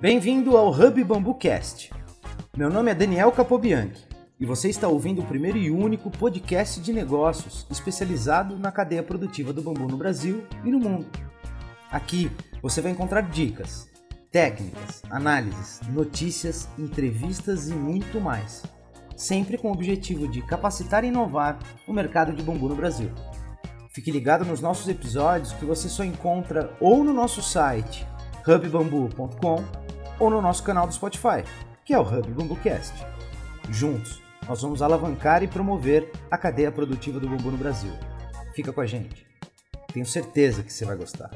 Bem-vindo ao Hub Bambu Cast. Meu nome é Daniel Capobianchi e você está ouvindo o primeiro e único podcast de negócios especializado na cadeia produtiva do bambu no Brasil e no mundo. Aqui você vai encontrar dicas, técnicas, análises, notícias, entrevistas e muito mais, sempre com o objetivo de capacitar e inovar o mercado de bambu no Brasil. Fique ligado nos nossos episódios que você só encontra ou no nosso site hubbambu.com ou no nosso canal do Spotify, que é o Hub Bambucast. Juntos, nós vamos alavancar e promover a cadeia produtiva do bambu no Brasil. Fica com a gente. Tenho certeza que você vai gostar.